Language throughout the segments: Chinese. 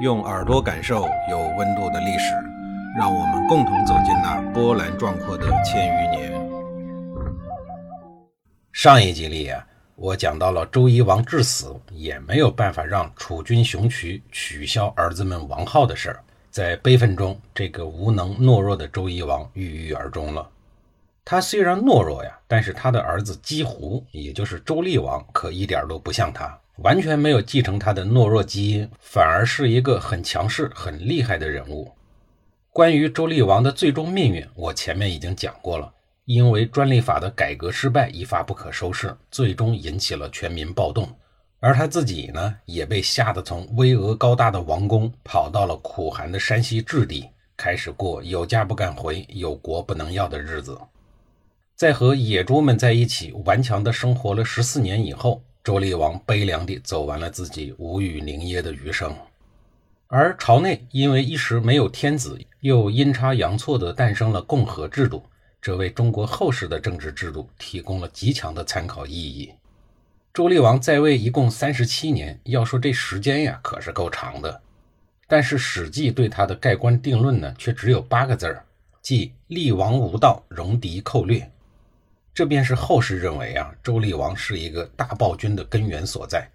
用耳朵感受有温度的历史，让我们共同走进那波澜壮阔的千余年。上一集里啊，我讲到了周夷王至死也没有办法让楚军雄渠取消儿子们王号的事儿，在悲愤中，这个无能懦弱的周夷王郁郁而终了。他虽然懦弱呀，但是他的儿子姬胡，也就是周厉王，可一点都不像他，完全没有继承他的懦弱基因，反而是一个很强势、很厉害的人物。关于周厉王的最终命运，我前面已经讲过了。因为专利法的改革失败，一发不可收拾，最终引起了全民暴动。而他自己呢，也被吓得从巍峨高大的王宫跑到了苦寒的山西质地，开始过有家不敢回、有国不能要的日子。在和野猪们在一起顽强地生活了十四年以后，周厉王悲凉地走完了自己无语凝噎的余生。而朝内因为一时没有天子，又阴差阳错地诞生了共和制度，这为中国后世的政治制度提供了极强的参考意义。周厉王在位一共三十七年，要说这时间呀，可是够长的。但是《史记》对他的盖棺定论呢，却只有八个字儿，即“厉王无道，戎狄寇掠”。这便是后世认为啊，周厉王是一个大暴君的根源所在。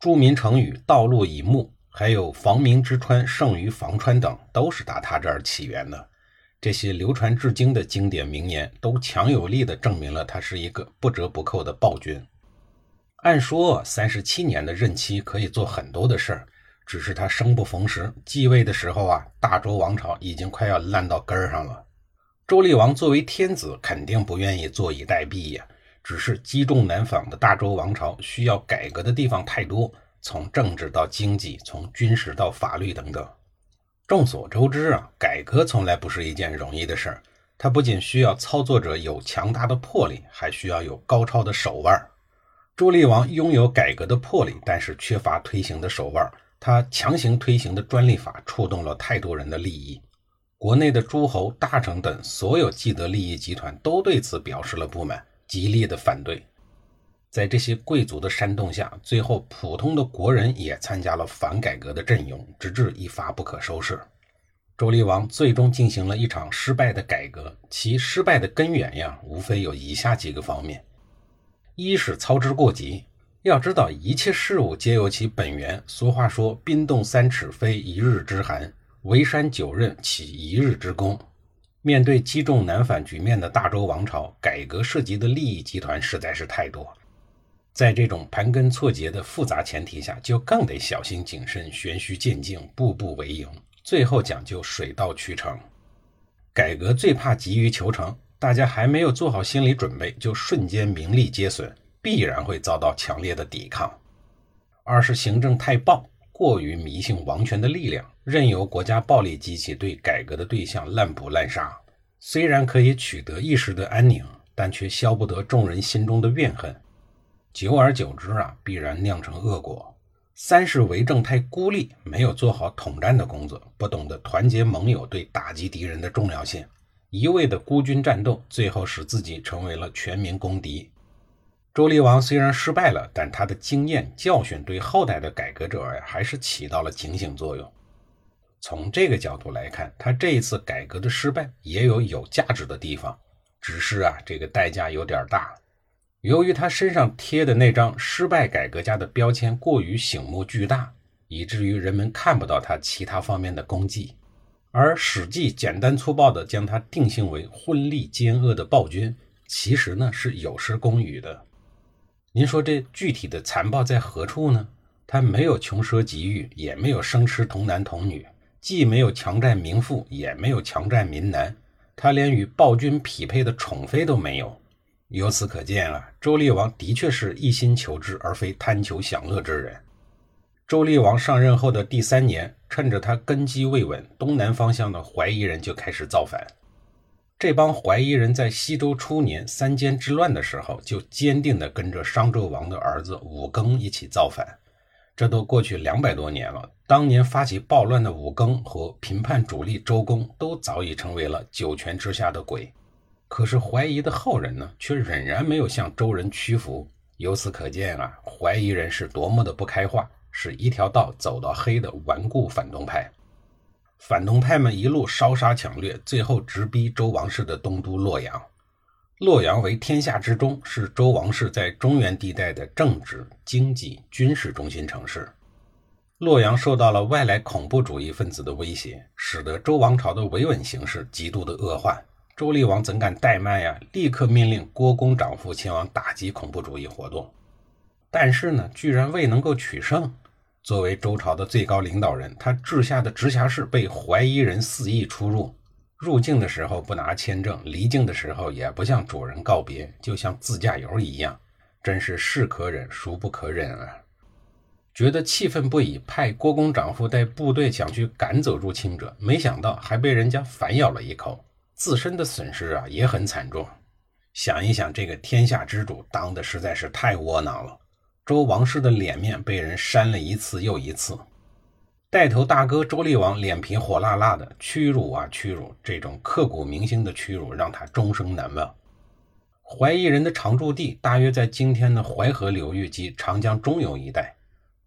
著名成语“道路以目”，还有“防民之川胜于防川”等，都是打他这儿起源的。这些流传至今的经典名言，都强有力地证明了他是一个不折不扣的暴君。按说，三十七年的任期可以做很多的事儿，只是他生不逢时，继位的时候啊，大周王朝已经快要烂到根儿上了。周厉王作为天子，肯定不愿意坐以待毙呀。只是积重难返的大周王朝需要改革的地方太多，从政治到经济，从军事到法律等等。众所周知啊，改革从来不是一件容易的事儿。它不仅需要操作者有强大的魄力，还需要有高超的手腕。周厉王拥有改革的魄力，但是缺乏推行的手腕。他强行推行的专利法触动了太多人的利益。国内的诸侯、大臣等所有既得利益集团都对此表示了不满，极力的反对。在这些贵族的煽动下，最后普通的国人也参加了反改革的阵营，直至一发不可收拾。周厉王最终进行了一场失败的改革，其失败的根源呀，无非有以下几个方面：一是操之过急。要知道，一切事物皆有其本源。俗话说：“冰冻三尺，非一日之寒。”围山九仞，起一日之功。面对积重难返局面的大周王朝，改革涉及的利益集团实在是太多。在这种盘根错节的复杂前提下，就更得小心谨慎、循序渐进、步步为营，最后讲究水到渠成。改革最怕急于求成，大家还没有做好心理准备，就瞬间名利皆损，必然会遭到强烈的抵抗。二是行政太暴。过于迷信王权的力量，任由国家暴力机器对改革的对象滥捕滥杀，虽然可以取得一时的安宁，但却消不得众人心中的怨恨。久而久之啊，必然酿成恶果。三是为政太孤立，没有做好统战的工作，不懂得团结盟友对打击敌人的重要性，一味的孤军战斗，最后使自己成为了全民公敌。周厉王虽然失败了，但他的经验教训对后代的改革者，还是起到了警醒作用。从这个角度来看，他这一次改革的失败也有有价值的地方，只是啊，这个代价有点大。由于他身上贴的那张失败改革家的标签过于醒目巨大，以至于人们看不到他其他方面的功绩。而《史记》简单粗暴地将他定性为昏戾奸恶的暴君，其实呢是有失公允的。您说这具体的残暴在何处呢？他没有穷奢极欲，也没有生吃童男童女，既没有强占民妇，也没有强占民男，他连与暴君匹配的宠妃都没有。由此可见啊，周厉王的确是一心求治，而非贪求享乐之人。周厉王上任后的第三年，趁着他根基未稳，东南方向的怀疑人就开始造反。这帮怀疑人在西周初年三监之乱的时候，就坚定地跟着商纣王的儿子武庚一起造反。这都过去两百多年了，当年发起暴乱的武庚和平叛主力周公，都早已成为了九泉之下的鬼。可是怀疑的后人呢，却仍然没有向周人屈服。由此可见啊，怀疑人是多么的不开化，是一条道走到黑的顽固反动派。反动派们一路烧杀抢掠，最后直逼周王室的东都洛阳。洛阳为天下之中，是周王室在中原地带的政治、经济、军事中心城市。洛阳受到了外来恐怖主义分子的威胁，使得周王朝的维稳形势极度的恶化。周厉王怎敢怠慢呀？立刻命令郭公长父前往打击恐怖主义活动。但是呢，居然未能够取胜。作为周朝的最高领导人，他治下的直辖市被怀疑人肆意出入。入境的时候不拿签证，离境的时候也不向主人告别，就像自驾游一样，真是是可忍孰不可忍啊！觉得气愤不已，派郭公长父带部队想去赶走入侵者，没想到还被人家反咬了一口，自身的损失啊也很惨重。想一想，这个天下之主当的实在是太窝囊了，周王室的脸面被人扇了一次又一次。带头大哥周厉王脸皮火辣辣的，屈辱啊屈辱！这种刻骨铭心的屈辱让他终生难忘。怀疑人的常驻地大约在今天的淮河流域及长江中游一带，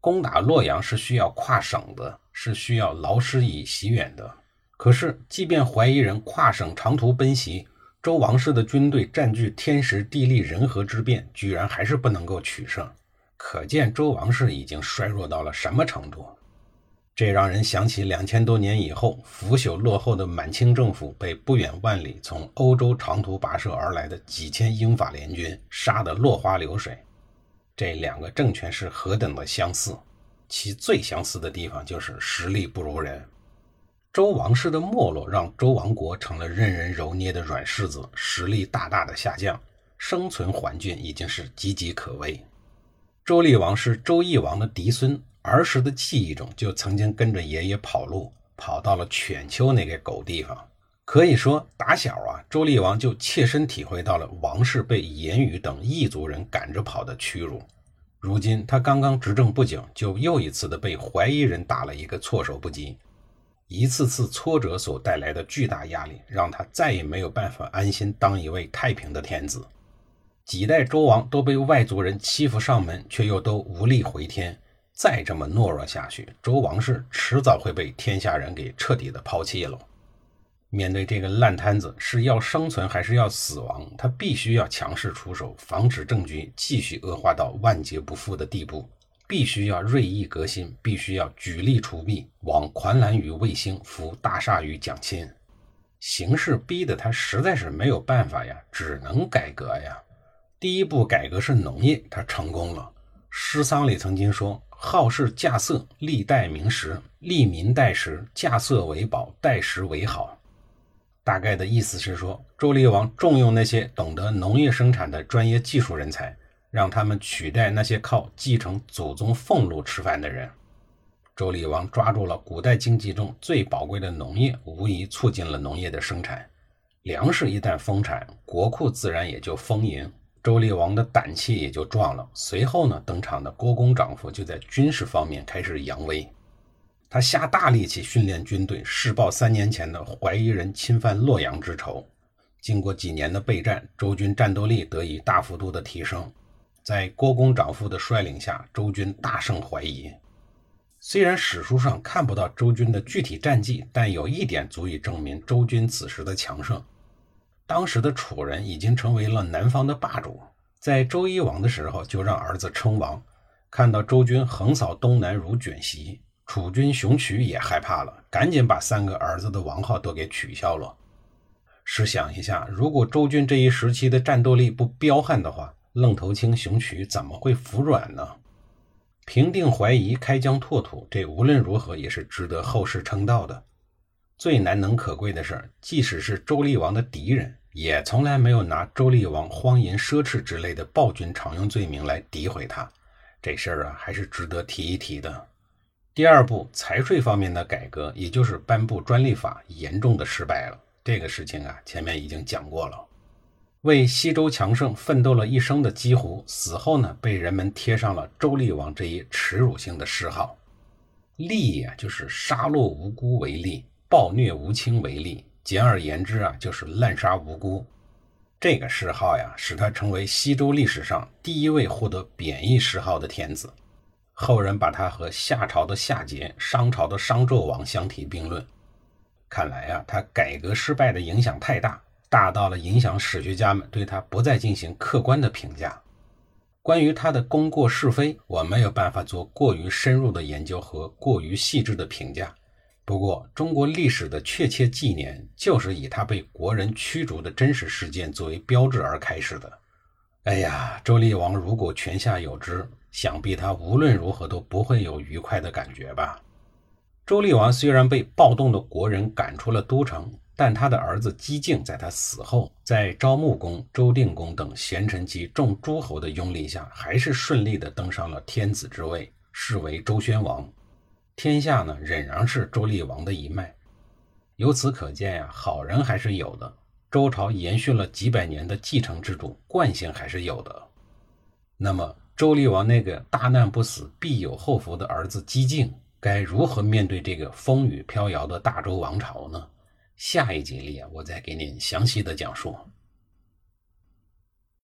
攻打洛阳是需要跨省的，是需要劳师以袭远的。可是，即便怀疑人跨省长途奔袭，周王室的军队占据天时地利人和之便，居然还是不能够取胜。可见周王室已经衰弱到了什么程度。这让人想起两千多年以后，腐朽落后的满清政府被不远万里从欧洲长途跋涉而来的几千英法联军杀得落花流水。这两个政权是何等的相似，其最相似的地方就是实力不如人。周王室的没落让周王国成了任人揉捏的软柿子，实力大大的下降，生存环境已经是岌岌可危。周厉王是周懿王的嫡孙。儿时的记忆中，就曾经跟着爷爷跑路，跑到了犬丘那个狗地方。可以说，打小啊，周厉王就切身体会到了王室被言语等异族人赶着跑的屈辱。如今他刚刚执政不久，就又一次的被怀疑人打了一个措手不及。一次次挫折所带来的巨大压力，让他再也没有办法安心当一位太平的天子。几代周王都被外族人欺负上门，却又都无力回天。再这么懦弱下去，周王室迟早会被天下人给彻底的抛弃了。面对这个烂摊子，是要生存还是要死亡？他必须要强势出手，防止政局继续恶化到万劫不复的地步；必须要锐意革新，必须要举力除弊，往狂澜于卫星，扶大厦于蒋钦。形势逼得他实在是没有办法呀，只能改革呀。第一步改革是农业，他成功了。诗桑里曾经说。好事稼穑，历代名实，利民代食，稼穑为宝，代食为好。大概的意思是说，周厉王重用那些懂得农业生产的专业技术人才，让他们取代那些靠继承祖宗俸禄吃饭的人。周厉王抓住了古代经济中最宝贵的农业，无疑促进了农业的生产。粮食一旦丰产，国库自然也就丰盈。周厉王的胆气也就壮了。随后呢，登场的郭公长父就在军事方面开始扬威，他下大力气训练军队，试报三年前的怀疑人侵犯洛阳之仇。经过几年的备战，周军战斗力得以大幅度的提升。在郭公长父的率领下，周军大胜怀疑。虽然史书上看不到周军的具体战绩，但有一点足以证明周军此时的强盛。当时的楚人已经成为了南方的霸主，在周夷王的时候就让儿子称王。看到周军横扫东南如卷席，楚军熊渠也害怕了，赶紧把三个儿子的王号都给取消了。试想一下，如果周军这一时期的战斗力不彪悍的话，愣头青熊渠怎么会服软呢？平定淮夷，开疆拓土，这无论如何也是值得后世称道的。最难能可贵的是，即使是周厉王的敌人。也从来没有拿周厉王荒淫奢侈之类的暴君常用罪名来诋毁他，这事儿啊还是值得提一提的。第二步，财税方面的改革，也就是颁布专利法，严重的失败了。这个事情啊，前面已经讲过了。为西周强盛奋斗了一生的姬胡，死后呢，被人们贴上了周厉王这一耻辱性的谥号。厉呀，就是杀戮无辜为厉，暴虐无亲为例。简而言之啊，就是滥杀无辜。这个谥号呀，使他成为西周历史上第一位获得贬义谥号的天子。后人把他和夏朝的夏桀、商朝的商纣王相提并论。看来啊，他改革失败的影响太大，大到了影响史学家们对他不再进行客观的评价。关于他的功过是非，我没有办法做过于深入的研究和过于细致的评价。不过，中国历史的确切纪年就是以他被国人驱逐的真实事件作为标志而开始的。哎呀，周厉王如果泉下有知，想必他无论如何都不会有愉快的感觉吧。周厉王虽然被暴动的国人赶出了都城。但他的儿子姬敬在他死后，在昭穆公、周定公等贤臣及众诸侯的拥立下，还是顺利地登上了天子之位，是为周宣王。天下呢，仍然是周厉王的一脉。由此可见呀，好人还是有的。周朝延续了几百年的继承制度，惯性还是有的。那么，周厉王那个大难不死必有后福的儿子姬敬，该如何面对这个风雨飘摇的大周王朝呢？下一集里啊，我再给您详细的讲述。